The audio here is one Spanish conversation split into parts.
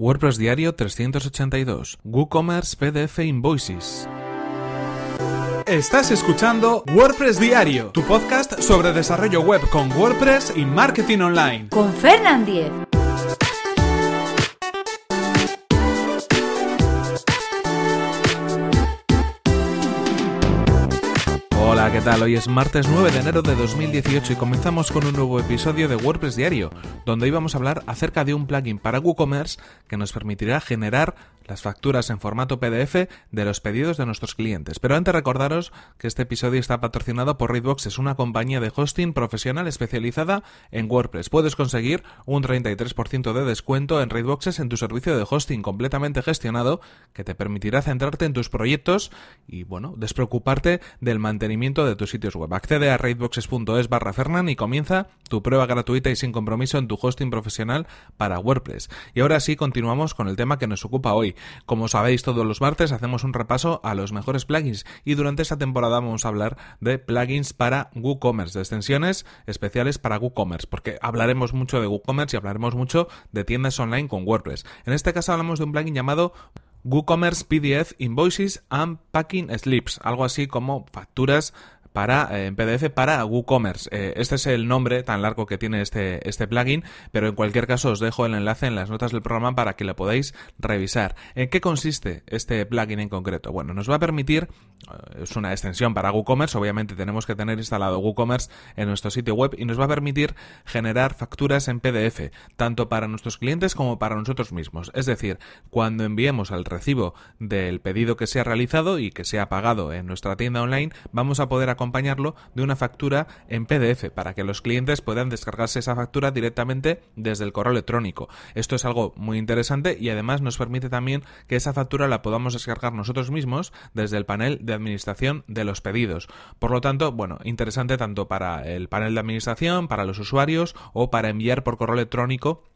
WordPress Diario 382. WooCommerce PDF Invoices. Estás escuchando WordPress Diario, tu podcast sobre desarrollo web con WordPress y marketing online. Con Fernand Diez. Hola, ¿qué tal? Hoy es martes 9 de enero de 2018 y comenzamos con un nuevo episodio de WordPress Diario, donde hoy vamos a hablar acerca de un plugin para WooCommerce que nos permitirá generar las facturas en formato PDF de los pedidos de nuestros clientes. Pero antes recordaros que este episodio está patrocinado por Raidbox, es una compañía de hosting profesional especializada en WordPress. Puedes conseguir un 33% de descuento en Raidboxes en tu servicio de hosting completamente gestionado que te permitirá centrarte en tus proyectos y bueno, despreocuparte del mantenimiento de tus sitios web. Accede a raidboxes.es barra Fernan y comienza tu prueba gratuita y sin compromiso en tu hosting profesional para WordPress. Y ahora sí, continuamos con el tema que nos ocupa hoy. Como sabéis, todos los martes hacemos un repaso a los mejores plugins y durante esta temporada vamos a hablar de plugins para WooCommerce, de extensiones especiales para WooCommerce, porque hablaremos mucho de WooCommerce y hablaremos mucho de tiendas online con WordPress. En este caso hablamos de un plugin llamado WooCommerce PDF Invoices and Packing Slips, algo así como facturas para eh, en PDF para WooCommerce. Eh, este es el nombre tan largo que tiene este, este plugin, pero en cualquier caso os dejo el enlace en las notas del programa para que lo podáis revisar. ¿En qué consiste este plugin en concreto? Bueno, nos va a permitir, eh, es una extensión para WooCommerce, obviamente tenemos que tener instalado WooCommerce en nuestro sitio web y nos va a permitir generar facturas en PDF, tanto para nuestros clientes como para nosotros mismos. Es decir, cuando enviemos el recibo del pedido que se ha realizado y que se ha pagado en nuestra tienda online, vamos a poder acompañarlo de una factura en PDF para que los clientes puedan descargarse esa factura directamente desde el correo electrónico. Esto es algo muy interesante y además nos permite también que esa factura la podamos descargar nosotros mismos desde el panel de administración de los pedidos. Por lo tanto, bueno, interesante tanto para el panel de administración, para los usuarios o para enviar por correo electrónico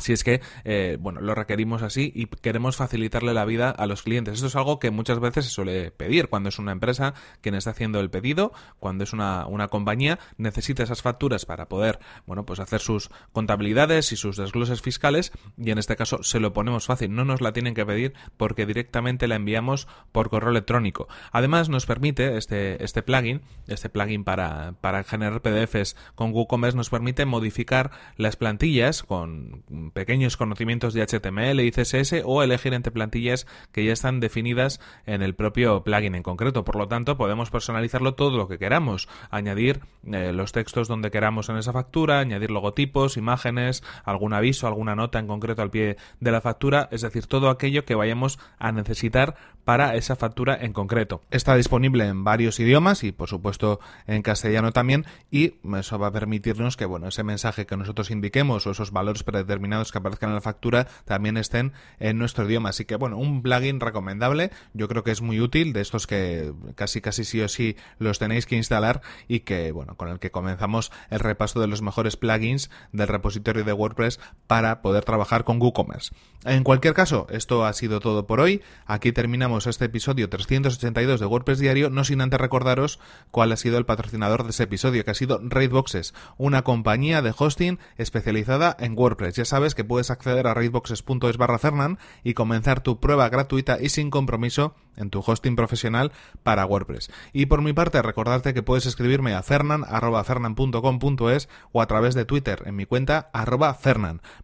si es que, eh, bueno, lo requerimos así y queremos facilitarle la vida a los clientes. Esto es algo que muchas veces se suele pedir cuando es una empresa quien está haciendo el pedido, cuando es una, una compañía, necesita esas facturas para poder, bueno, pues hacer sus contabilidades y sus desgloses fiscales y en este caso se lo ponemos fácil. No nos la tienen que pedir porque directamente la enviamos por correo electrónico. Además nos permite este, este plugin, este plugin para, para generar PDFs con WooCommerce nos permite modificar las plantillas con pequeños conocimientos de HTML y CSS o elegir entre plantillas que ya están definidas en el propio plugin en concreto. Por lo tanto, podemos personalizarlo todo lo que queramos, añadir eh, los textos donde queramos en esa factura, añadir logotipos, imágenes, algún aviso, alguna nota en concreto al pie de la factura, es decir, todo aquello que vayamos a necesitar para esa factura en concreto. Está disponible en varios idiomas y por supuesto en castellano también y eso va a permitirnos que bueno, ese mensaje que nosotros indiquemos o esos valores predeterminados que aparezcan en la factura también estén en nuestro idioma. Así que bueno, un plugin recomendable, yo creo que es muy útil, de estos que casi casi sí o sí los tenéis que instalar y que bueno, con el que comenzamos el repaso de los mejores plugins del repositorio de WordPress para poder trabajar con WooCommerce. En cualquier caso, esto ha sido todo por hoy. Aquí terminamos este episodio 382 de WordPress Diario, no sin antes recordaros cuál ha sido el patrocinador de ese episodio, que ha sido Raidboxes, una compañía de hosting especializada en WordPress. Sabes que puedes acceder a raidboxes.es barra Fernan y comenzar tu prueba gratuita y sin compromiso en tu hosting profesional para WordPress. Y por mi parte, recordarte que puedes escribirme a fernan.fernan.com.es o a través de Twitter en mi cuenta arroba.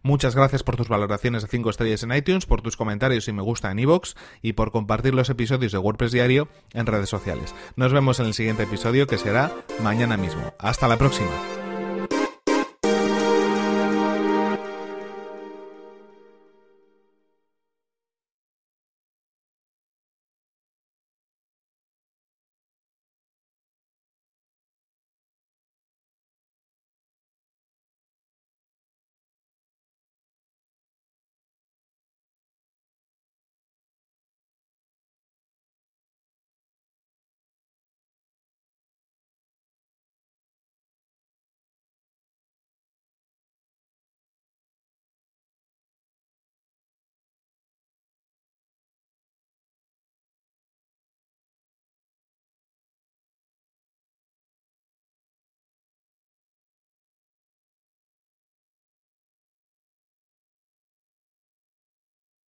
Muchas gracias por tus valoraciones de 5 estrellas en iTunes, por tus comentarios y me gusta en iVoox y por compartir los episodios de WordPress Diario en redes sociales. Nos vemos en el siguiente episodio que será mañana mismo. Hasta la próxima.